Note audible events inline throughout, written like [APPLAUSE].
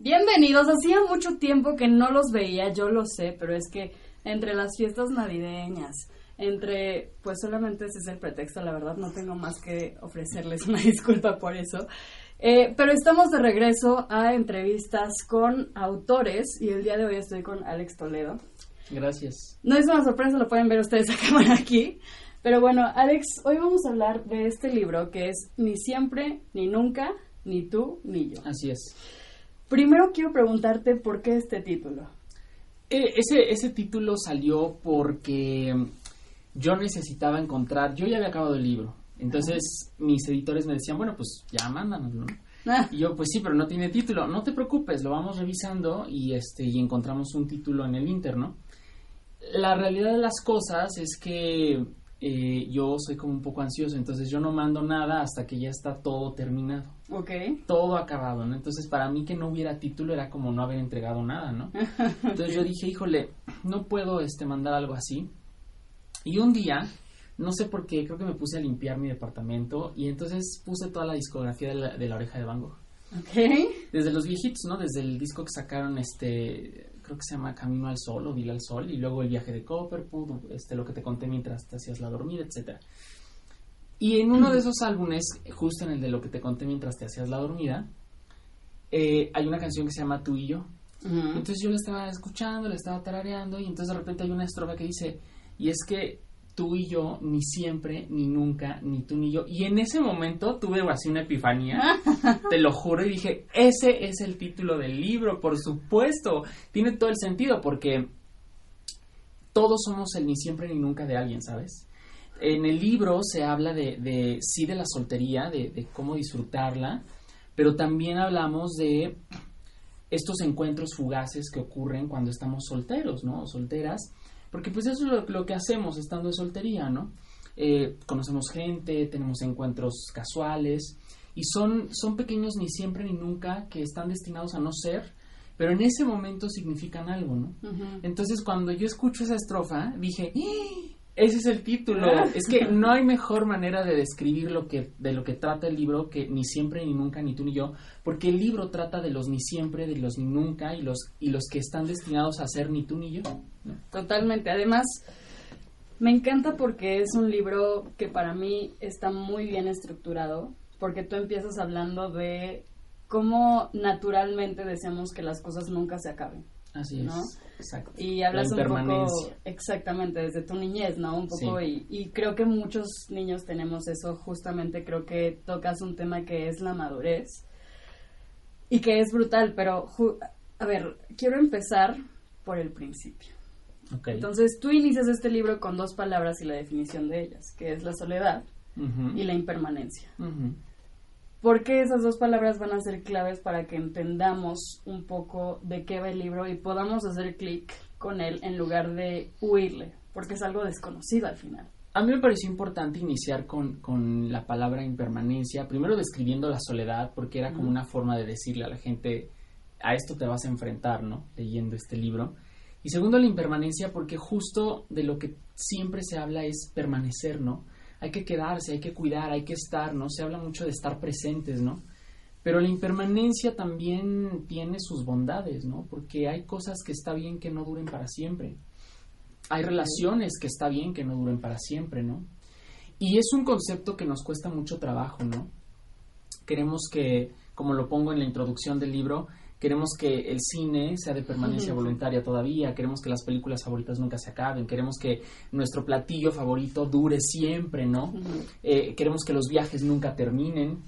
Bienvenidos, hacía mucho tiempo que no los veía, yo lo sé, pero es que entre las fiestas navideñas, entre, pues solamente ese es el pretexto, la verdad no tengo más que ofrecerles [LAUGHS] una disculpa por eso. Eh, pero estamos de regreso a entrevistas con autores y el día de hoy estoy con Alex Toledo. Gracias. No es una sorpresa, lo pueden ver ustedes [LAUGHS] a cámara aquí. Pero bueno, Alex, hoy vamos a hablar de este libro que es Ni siempre, ni nunca, ni tú, ni yo. Así es. Primero quiero preguntarte por qué este título. Eh, ese, ese título salió porque yo necesitaba encontrar, yo ya había acabado el libro, entonces mis editores me decían, bueno, pues ya mándanoslo. ¿no? Ah, Y yo, pues sí, pero no tiene título. No te preocupes, lo vamos revisando y este y encontramos un título en el interno. La realidad de las cosas es que eh, yo soy como un poco ansioso, entonces yo no mando nada hasta que ya está todo terminado, ok. todo acabado, ¿no? Entonces para mí que no hubiera título era como no haber entregado nada, ¿no? [LAUGHS] Entonces yo dije, híjole, no puedo este mandar algo así. Y un día, no sé por qué, creo que me puse a limpiar mi departamento y entonces puse toda la discografía de la, de la oreja de Van Gogh. Ok. Desde los viejitos, ¿no? Desde el disco que sacaron, este, creo que se llama Camino al Sol o Dile al Sol, y luego El viaje de Copperwood, este, lo que te conté mientras te hacías la dormida, etcétera. Y en uno de esos álbumes, justo en el de lo que te conté mientras te hacías la dormida, eh, hay una canción que se llama Tú y yo. Entonces yo la estaba escuchando, la estaba tarareando y entonces de repente hay una estrofa que dice, y es que tú y yo, ni siempre, ni nunca, ni tú ni yo. Y en ese momento tuve así una epifanía, [LAUGHS] te lo juro, y dije, ese es el título del libro, por supuesto. Tiene todo el sentido porque todos somos el ni siempre ni nunca de alguien, ¿sabes? En el libro se habla de, de sí, de la soltería, de, de cómo disfrutarla, pero también hablamos de estos encuentros fugaces que ocurren cuando estamos solteros, ¿no? O solteras, porque pues eso es lo, lo que hacemos estando de soltería, ¿no? Eh, conocemos gente, tenemos encuentros casuales y son, son pequeños ni siempre ni nunca que están destinados a no ser, pero en ese momento significan algo, ¿no? Entonces cuando yo escucho esa estrofa dije, ¡Ah! Ese es el título. es que no hay mejor manera de describir lo que de lo que trata el libro que ni siempre ni nunca ni tú ni yo, porque el libro trata de los ni siempre, de los ni nunca y los y los que están destinados a ser ni tú ni yo. ¿no? Totalmente. Además, me encanta porque es un libro que para mí está muy bien estructurado, porque tú empiezas hablando de cómo naturalmente deseamos que las cosas nunca se acaben. Así ¿No? es. Exacto. Y hablas La un poco exactamente desde tu niñez, ¿no? Un poco y, y creo que muchos niños tenemos eso, justamente creo que tocas un tema que es la madurez y que es brutal, pero ju- a ver, quiero empezar por el principio. Ok. Entonces tú inicias este libro con dos palabras y la definición de ellas, que es la soledad y la impermanencia. ¿Por qué esas dos palabras van a ser claves para que entendamos un poco de qué va el libro y podamos hacer clic con él en lugar de huirle? Porque es algo desconocido al final. A mí me pareció importante iniciar con, con la palabra impermanencia, primero describiendo la soledad, porque era como una forma de decirle a la gente, a esto te vas a enfrentar, ¿no? Leyendo este libro. Y segundo, la impermanencia, porque justo de lo que siempre se habla es permanecer, ¿no? Hay que quedarse, hay que cuidar, hay que estar, ¿no? Se habla mucho de estar presentes, ¿no? Pero la impermanencia también tiene sus bondades, ¿no? Porque hay cosas que está bien que no duren para siempre. Hay relaciones que está bien que no duren para siempre, ¿no? Y es un concepto que nos cuesta mucho trabajo, ¿no? Queremos que, como lo pongo en la introducción del libro, queremos que el cine sea de permanencia voluntaria todavía, queremos que las películas favoritas nunca se acaben, queremos que nuestro platillo favorito dure siempre, ¿no? Eh, queremos que los viajes nunca terminen,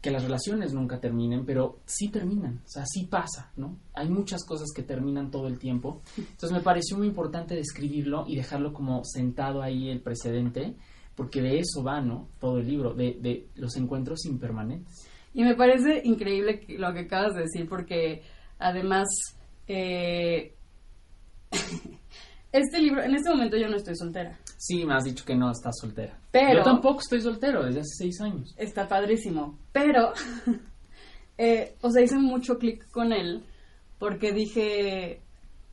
que las relaciones nunca terminen, pero sí terminan, o sea, sí pasa, ¿no? Hay muchas cosas que terminan todo el tiempo. Entonces me pareció muy importante describirlo y dejarlo como sentado ahí el precedente, porque de eso va, ¿no? Todo el libro, de, de los encuentros impermanentes. Y me parece increíble lo que acabas de decir porque además eh, [LAUGHS] este libro, en este momento yo no estoy soltera, Sí, me has dicho que no estás soltera. Pero- Yo tampoco estoy soltero desde hace seis años. está padrísimo, pero, [LAUGHS] eh, o sea, hice mucho clic con él porque dije,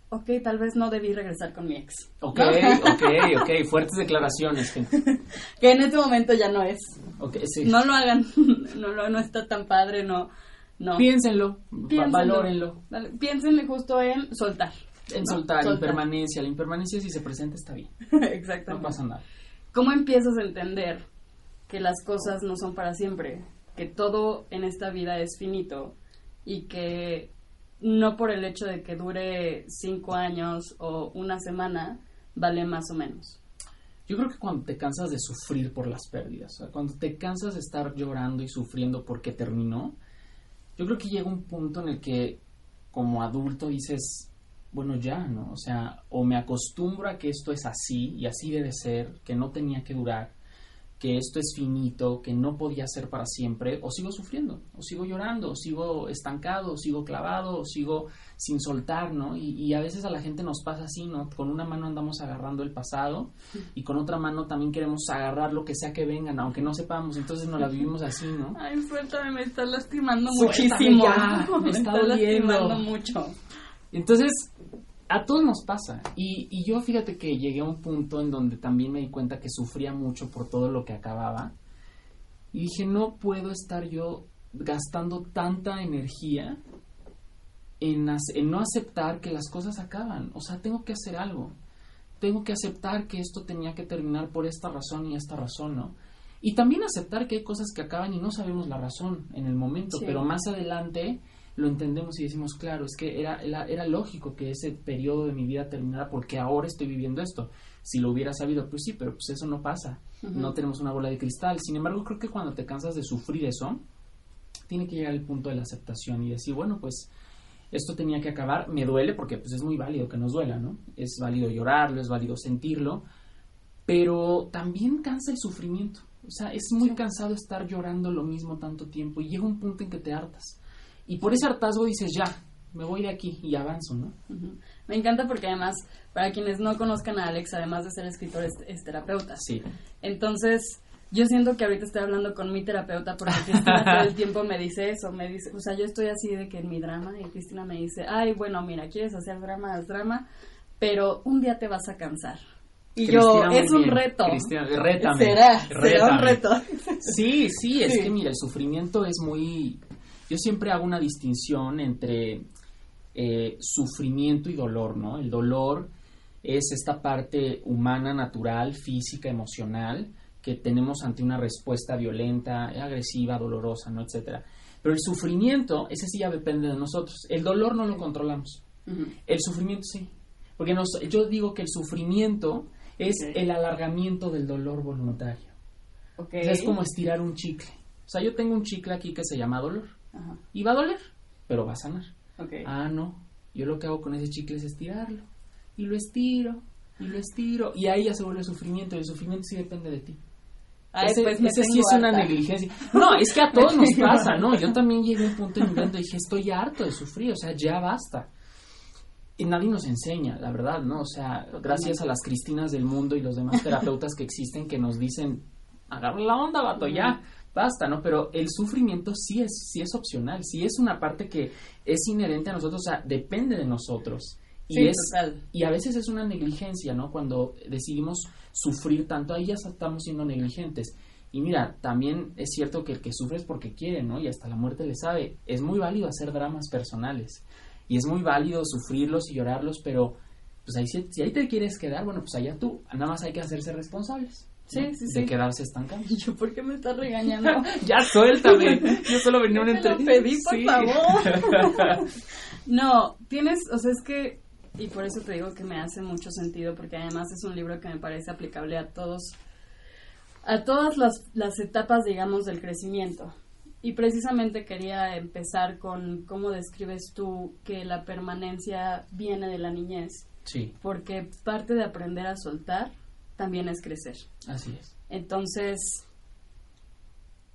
ok, tal vez no debí regresar con mi ex. Ok, ¿no? ok, ok, [LAUGHS] fuertes declaraciones. gente. que en este momento ya no es. Ok, sí. No lo hagan, [LAUGHS] no, lo, no está tan padre, no, No. Piénsenlo, va- Piénsenlo. valórenlo. Vale, Piénsenle justo en soltar. En ¿no? soltar, impermanencia. La impermanencia si se presenta está bien, [LAUGHS] no Exactamente. pasa nada. ¿Cómo empiezas a entender que las cosas no son para siempre? Que todo en esta vida es finito y que no por el hecho de que dure cinco años o una semana vale más o menos. Yo creo que cuando te cansas de sufrir por las pérdidas, cuando te cansas de estar llorando y sufriendo porque terminó, yo creo que llega un punto en el que como adulto dices, bueno, ya, ¿no? O sea, o me acostumbro a que esto es así y así debe ser, que no tenía que durar, que esto es finito, que no podía ser para siempre, o sigo sufriendo, o sigo llorando, o sigo estancado, o sigo clavado, o sigo sin soltar, ¿no? Y, y a veces a la gente nos pasa así, ¿no? Con una mano andamos agarrando el pasado y con otra mano también queremos agarrar lo que sea que vengan, aunque no sepamos, entonces nos la vivimos así, ¿no? [LAUGHS] Ay, suéltame, me estás lastimando Suéltame muchísimo. ya, [LAUGHS] me está lastimando mucho. Entonces, a todos nos pasa. Y, y yo fíjate que llegué a un punto en donde también me di cuenta que sufría mucho por todo lo que acababa. Y dije, no puedo estar yo gastando tanta energía en, en no aceptar que las cosas acaban. O sea, tengo que hacer algo. Tengo que aceptar que esto tenía que terminar por esta razón y esta razón, ¿no? Y también aceptar que hay cosas que acaban y no sabemos la razón en el momento, Sí. pero más adelante lo entendemos y decimos, claro, es que era, era, era lógico que ese periodo de mi vida terminara porque ahora estoy viviendo esto. Si lo hubiera sabido, pues sí, pero pues eso no pasa. No tenemos una bola de cristal. Sin embargo, creo que cuando te cansas de sufrir eso, tiene que llegar el punto de la aceptación y decir, bueno, pues esto tenía que acabar, me duele porque pues es muy válido que nos duela, ¿no? Es válido llorarlo, es válido sentirlo, pero también cansa el sufrimiento. O sea, es muy cansado estar llorando lo mismo tanto tiempo y llega un punto en que te hartas. Y por ese hartazgo dices, ya, me voy de aquí y avanzo, ¿no? Me encanta porque además, para quienes no conozcan a Alex, además de ser escritor, es, es terapeuta. Sí. Entonces, yo siento que ahorita estoy hablando con mi terapeuta porque Cristina todo el tiempo me dice eso, me dice, o sea, yo estoy así de que en mi drama y Cristina me dice, ay, bueno, mira, quieres hacer drama, haz drama, pero un día te vas a cansar. Y yo, Cristina, es un bien. reto. Cristina, rétame. Será, será un reto. Sí, sí, es Sí. que mira, el sufrimiento es muy... Yo siempre hago una distinción entre eh, sufrimiento y dolor, ¿no? El dolor es esta parte humana, natural, física, emocional, que tenemos ante una respuesta violenta, agresiva, dolorosa, ¿no? Etcétera. Pero el sufrimiento, ese sí ya depende de nosotros. El dolor no lo controlamos. El sufrimiento sí. Porque nos, yo digo que el sufrimiento es el alargamiento del dolor voluntario. O sea, es como estirar un chicle. O sea, yo tengo un chicle aquí que se llama dolor. Ajá. Y va a doler, pero va a sanar. Ah, no. Yo lo que hago con ese chicle es estirarlo. Y lo estiro. Y lo estiro. Y ahí ya se vuelve sufrimiento. Y el sufrimiento sí depende de ti. Ay, ese pues ese sí es una negligencia. No, es que a todos nos [LAUGHS] pasa, ¿no? Yo también llegué a un punto en mi vida dije, estoy harto de sufrir. O sea, ya basta. Y nadie nos enseña, la verdad, ¿no? O sea, gracias a las Cristinas del mundo y los demás terapeutas que existen que nos dicen, agarra la onda, vato, ya, basta, ¿no? Pero el sufrimiento sí es, sí es opcional, sí es una parte que es inherente a nosotros, o sea, depende de nosotros. Y Sí, es, total. y a veces es una negligencia, ¿no? Cuando decidimos sufrir tanto, ahí ya estamos siendo negligentes. Y mira, también es cierto que el que sufre es porque quiere, ¿no? Y hasta la muerte le sabe. Es muy válido hacer dramas personales. Y es muy válido sufrirlos y llorarlos, pero pues ahí si, si ahí te quieres quedar, bueno, pues allá tú. Nada más hay que hacerse responsables. Sí, ¿no? sí, De sí. quedarse estancados. [LAUGHS] Y yo, ¿por qué me estás regañando? [LAUGHS] ya suéltame. [LAUGHS] Yo solo venía una lo entrevista. pedí, por Sí. favor. No, tienes, o sea, es que, y por eso te digo que me hace mucho sentido, porque además es un libro que me parece aplicable a todos, a todas las, las etapas, digamos, del crecimiento. Y precisamente quería empezar con cómo describes tú que la permanencia viene de la niñez, sí, porque parte de aprender a soltar también es crecer. así es. Entonces,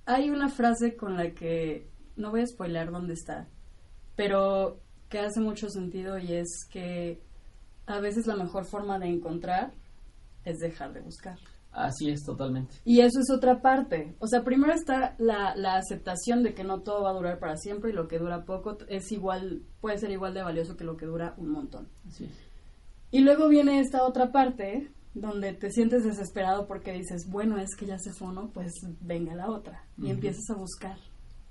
hay una frase con la que no voy a spoiler dónde está, pero que hace mucho sentido y es que a veces la mejor forma de encontrar es dejar de buscar. Así es, totalmente. Y eso es otra parte. O sea, primero está la, la aceptación de que no todo va a durar para siempre y lo que dura poco es igual, puede ser igual de valioso que lo que dura un montón. Así es. Y luego viene esta otra parte donde te sientes desesperado porque dices, bueno, es que ya se fue uno, pues venga la otra. Y empiezas a buscar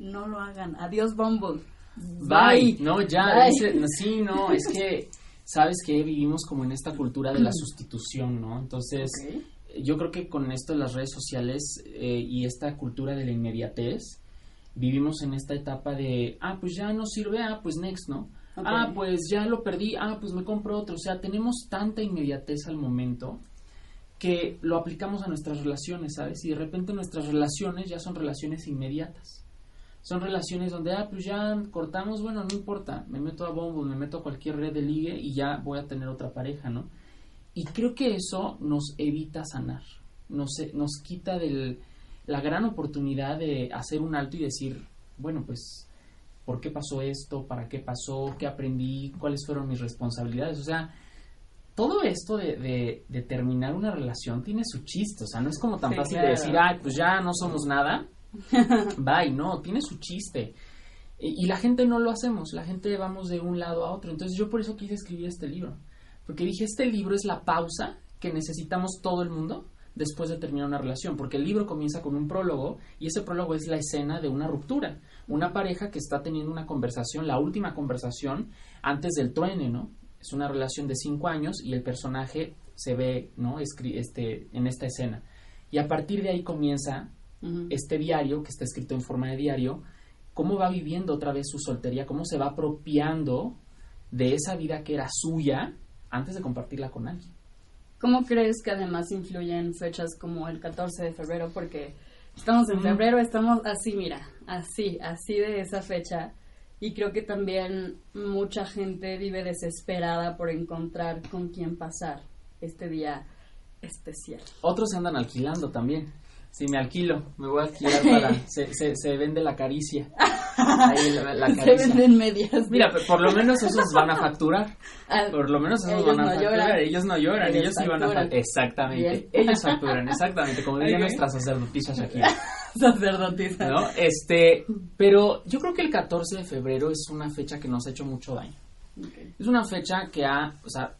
no lo hagan. Adiós, Bumble. Bye. No, ya, sí, no, [LAUGHS] es que, sabes que vivimos como en esta cultura de la sustitución, ¿no? Entonces, yo creo que con esto de las redes sociales eh, y esta cultura de la inmediatez, vivimos en esta etapa de, ah, pues ya no sirve, ah, pues next, ¿no? Ah, pues ya lo perdí, ah, pues me compro otro. O sea, tenemos tanta inmediatez al momento que lo aplicamos a nuestras relaciones, ¿sabes? Y de repente nuestras relaciones ya son relaciones inmediatas. Son relaciones donde, ah, pues ya cortamos, bueno, no importa, me meto a Bumble, me meto a cualquier red de ligue y ya voy a tener otra pareja, ¿no? Y creo que eso nos evita sanar, nos, nos quita del, la gran oportunidad de hacer un alto y decir, bueno, pues, ¿por qué pasó esto? ¿Para qué pasó? ¿Qué aprendí? ¿Cuáles fueron mis responsabilidades? O sea, todo esto de, de, terminar una relación tiene su chiste, o sea, no es como tan fácil de decir, ay, pues ya no somos nada, [LAUGHS] bye, no, tiene su chiste. Y, y la gente no lo hacemos, la gente vamos de un lado a otro. Entonces yo por eso quise escribir este libro, porque dije, este libro es la pausa que necesitamos todo el mundo después de terminar una relación, porque el libro comienza con un prólogo y ese prólogo es la escena de una ruptura, una pareja que está teniendo una conversación, la última conversación antes del truene, ¿no? Es una relación de cinco años y el personaje se ve, ¿no? este, en esta escena. Y a partir de ahí comienza este diario, que está escrito en forma de diario, cómo va viviendo otra vez su soltería, cómo se va apropiando de esa vida que era suya antes de compartirla con alguien. ¿Cómo crees que además influyen fechas como el 14 de febrero? Porque estamos en febrero, estamos así, mira, así, así de esa fecha. Y creo que también mucha gente vive desesperada por encontrar con quién pasar este día especial. Otros andan alquilando también. Si me alquilo, me voy a alquilar [LAUGHS] para... se, se, se vende la caricia. [LAUGHS] Se venden medias. Mira, por lo menos esos van a facturar. Ah, por lo menos esos van a facturar. Ellos no lloran, ellos, sí van a facturar. Exactamente. Ellos facturan, [LAUGHS] exactamente. Como diría nuestra sacerdotisa Shakira. [LAUGHS] sacerdotisa. ¿No? Este, pero yo creo que el 14 de febrero es una fecha que nos ha hecho mucho daño. Es una fecha que ha, o sea,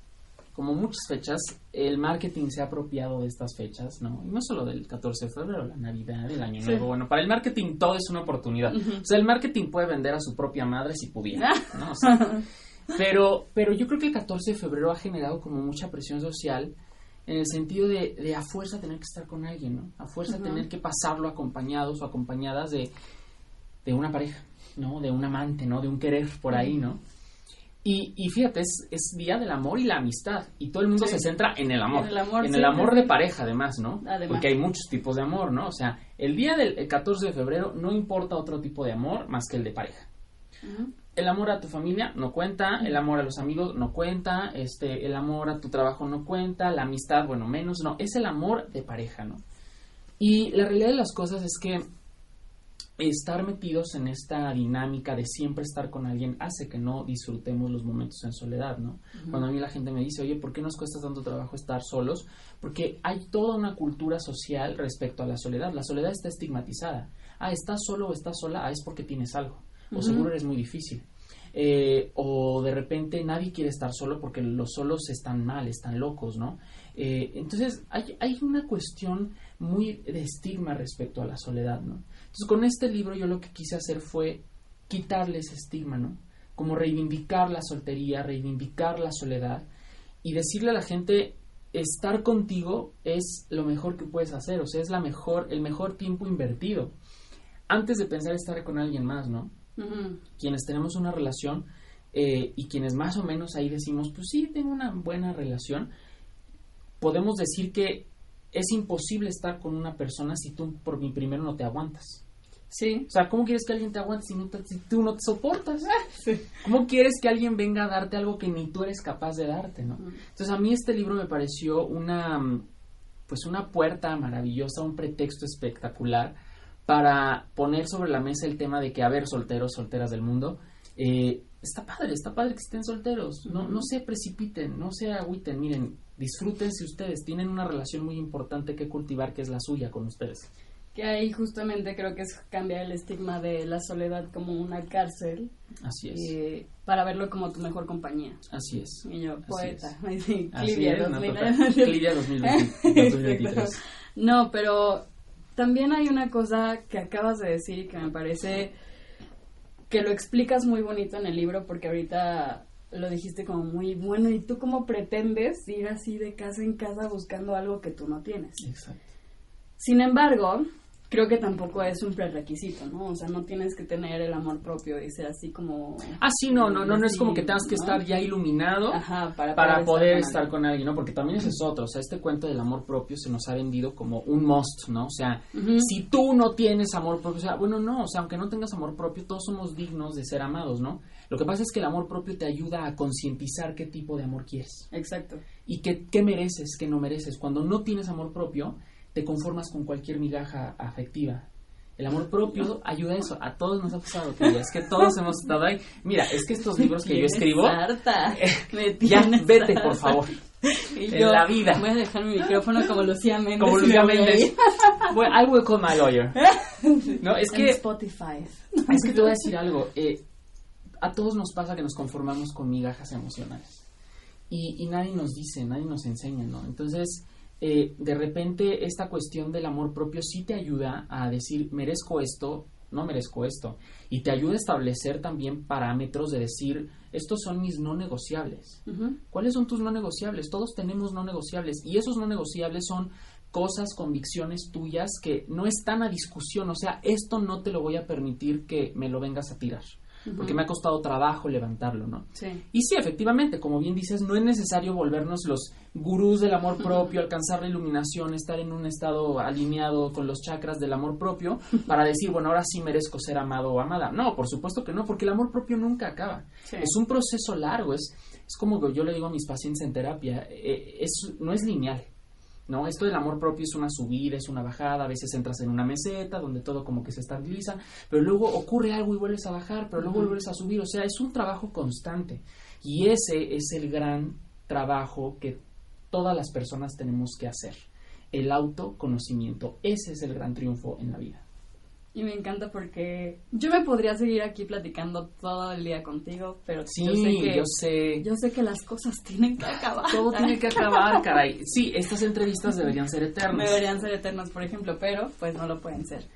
como muchas fechas, el marketing se ha apropiado de estas fechas, ¿no? Y no solo del 14 de febrero, la Navidad, el Año Nuevo. Bueno, para el marketing todo es una oportunidad. O sea, el marketing puede vender a su propia madre si pudiera, ¿no? [LAUGHS] pero, pero yo creo que el 14 de febrero ha generado como mucha presión social en el sentido de, de a fuerza tener que estar con alguien, ¿no? A fuerza tener que pasarlo acompañados o acompañadas de, de una pareja, ¿no? De un amante, ¿no? De un querer por ahí, ¿no? Y, y fíjate, es, es, día del amor y la amistad. Y todo el mundo se centra en el amor. En el amor, de pareja, además, ¿no? Porque hay muchos tipos de amor, ¿no? O sea, el día del 14 de febrero no importa otro tipo de amor más que el de pareja. El amor a tu familia no cuenta, el amor a los amigos no cuenta, este, el amor a tu trabajo no cuenta, la amistad, bueno, menos, no. Es el amor de pareja, ¿no? Y la realidad de las cosas es que estar metidos en esta dinámica de siempre estar con alguien hace que no disfrutemos los momentos en soledad, ¿no? Cuando a mí la gente me dice, oye, ¿por qué nos cuesta tanto trabajo estar solos? Porque hay toda una cultura social respecto a la soledad. La soledad está estigmatizada. Ah, estás solo o estás sola, ah, es porque tienes algo. O seguro eres muy difícil. Eh, o de repente nadie quiere estar solo porque los solos están mal, están locos, ¿no? Eh, entonces hay, hay una cuestión muy de estigma respecto a la soledad, ¿no? Entonces, con este libro yo lo que quise hacer fue quitarle ese estigma, ¿no? Como reivindicar la soltería, reivindicar la soledad y decirle a la gente, estar contigo es lo mejor que puedes hacer, o sea, es la mejor, el mejor tiempo invertido. Antes de pensar estar con alguien más, ¿no? Quienes tenemos una relación eh, y quienes más o menos ahí decimos, pues sí, tengo una buena relación, podemos decir que es imposible estar con una persona si tú por mi primero no te aguantas. Sí. O sea, ¿cómo quieres que alguien te aguante si, tú no te soportas? [LAUGHS] ¿Cómo quieres que alguien venga a darte algo que ni tú eres capaz de darte, no? Entonces, a mí este libro me pareció una, pues una puerta maravillosa, un pretexto espectacular para poner sobre la mesa el tema de que, a ver, solteros, solteras del mundo, eh, está padre, está padre que estén solteros, no, no se precipiten, no se agüiten, miren, disfrútense ustedes, tienen una relación muy importante que cultivar que es la suya con ustedes. Que ahí justamente creo que es cambiar el estigma de la soledad como una cárcel. Así es. Eh, para verlo como tu mejor compañía. Así es. Y yo, poeta. [LAUGHS] Clivia 2023. [LAUGHS] no, pero también hay una cosa que acabas de decir y que me parece que lo explicas muy bonito en el libro porque ahorita lo dijiste como muy bueno y tú cómo pretendes ir así de casa en casa buscando algo que tú no tienes. Exacto. Sin embargo, creo que tampoco es un prerequisito, ¿no? O sea, no tienes que tener el amor propio y ser así como... Ah, sí, no, no, no, no es como que tengas que ¿no? estar ya iluminado Ajá, para, para poder con estar alguien. con alguien, ¿no? Porque también ese es otro, o sea, este cuento del amor propio se nos ha vendido como un must, ¿no? O sea, si tú no tienes amor propio, o sea, bueno, no, o sea, aunque no tengas amor propio, todos somos dignos de ser amados, ¿no? Lo que pasa es que el amor propio te ayuda a concientizar qué tipo de amor quieres Exacto. y qué, qué mereces, qué no mereces. Cuando no tienes amor propio, te conformas con cualquier migaja afectiva. El amor propio ayuda a eso. A todos nos ha pasado, que es que todos hemos estado ahí. Mira, es que estos libros que yo escribo, harta. [LAUGHS] Ya vete, por favor. Y en la vida. Voy a dejar mi micrófono como Lucía Méndez. Como Lucía Méndez. Well, I will call my lawyer. [LAUGHS] No, es En que Spotify. Es que te voy a decir algo. eh, a todos nos pasa que nos conformamos con migajas emocionales. Y, y nadie nos dice, nadie nos enseña, ¿no? Entonces, eh, de repente, esta cuestión del amor propio sí te ayuda a decir, merezco esto, no merezco esto. Y te ayuda a establecer también parámetros de decir, estos son mis no negociables. ¿Cuáles son tus no negociables? Todos tenemos no negociables y esos no negociables son cosas, convicciones tuyas que no están a discusión. O sea, esto no te lo voy a permitir que me lo vengas a tirar. Porque me ha costado trabajo levantarlo, ¿no? Sí. Y sí, efectivamente, como bien dices, no es necesario volvernos los gurús del amor propio, alcanzar la iluminación, estar en un estado alineado con los chakras del amor propio para decir, bueno, ahora sí merezco ser amado o amada. No, por supuesto que no, porque el amor propio nunca acaba. Sí. Es un proceso largo, es, es como yo le digo a mis pacientes en terapia, eh, es, no es lineal. ¿no? Esto del amor propio es una subida, es una bajada, a veces entras en una meseta donde todo como que se estabiliza, pero luego ocurre algo y vuelves a bajar, pero luego vuelves a subir, o sea, es un trabajo constante y ese es el gran trabajo que todas las personas tenemos que hacer, el autoconocimiento, ese es el gran triunfo en la vida. Y me encanta porque yo me podría seguir aquí platicando todo el día contigo, pero Sí, yo sé que yo sé. yo sé que las cosas tienen que acabar. Todo tiene que acabar, [LAUGHS] caray. Sí, estas entrevistas deberían ser eternas. Deberían ser eternas, por ejemplo, pero pues no lo pueden ser.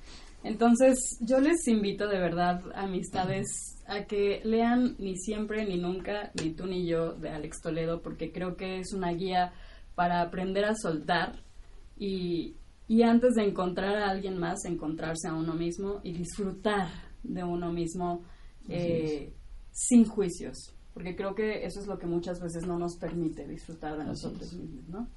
Entonces, yo les invito de verdad, amistades, a que lean Ni siempre, ni nunca, ni tú ni yo de Alex Toledo, porque creo que es una guía para aprender a soltar y, y antes de encontrar a alguien más, encontrarse a uno mismo y disfrutar de uno mismo eh, sin juicios, porque creo que eso es lo que muchas veces no nos permite disfrutar de Así nosotros es. mismos, ¿no?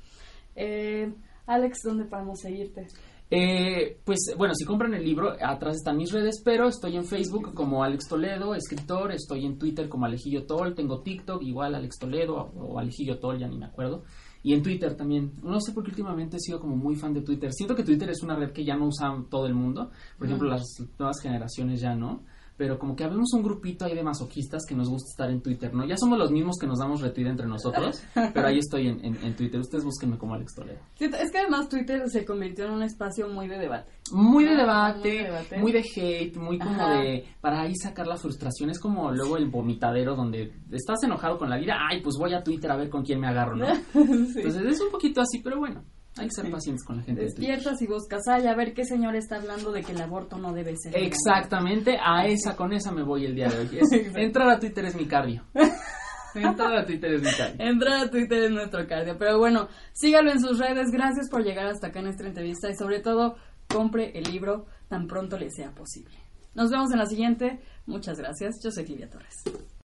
Eh, Alex, ¿dónde podemos seguirte? Eh, pues bueno, si compran el libro, atrás están mis redes, pero estoy en Facebook como Alex Toledo, escritor, estoy en Twitter como Alejillo Tol, tengo TikTok igual Alex Toledo o Alejillo Tol, ya ni me acuerdo. Y en Twitter también. No sé por qué últimamente he sido como muy fan de Twitter. Siento que Twitter es una red que ya no usa todo el mundo. Por ejemplo, las nuevas generaciones ya no. Pero como que habemos un grupito ahí de masoquistas que nos gusta estar en Twitter, ¿no? Ya somos los mismos que nos damos retweet entre nosotros, [LAUGHS] pero ahí estoy en, en- en Twitter. Ustedes búsquenme como Alex Toledo. Sí, Es que además Twitter se convirtió en un espacio muy de debate. Muy de debate, muy de debate. muy de hate, muy como Ajá. de para ahí sacar la frustración. Es como luego el vomitadero donde estás enojado con la vida. Ay, pues voy a Twitter a ver con quién me agarro, ¿no? [LAUGHS] Sí. Entonces es un poquito así, pero bueno, hay que ser pacientes con la gente. Despiertas y buscas, ay, a ver qué señor está hablando de que el aborto no debe ser. Exactamente, a esa, con esa me voy el día de hoy. [LAUGHS] Es- entrar a Twitter es mi cardio. [LAUGHS] Entrar a Twitter es mi cardio. Entrar a Twitter es nuestro cardio. Pero bueno, sígalo en sus redes. Gracias por llegar hasta acá en esta entrevista y sobre todo, compre el libro tan pronto le sea posible. Nos vemos en la siguiente. Muchas gracias. Yo soy Livia Torres.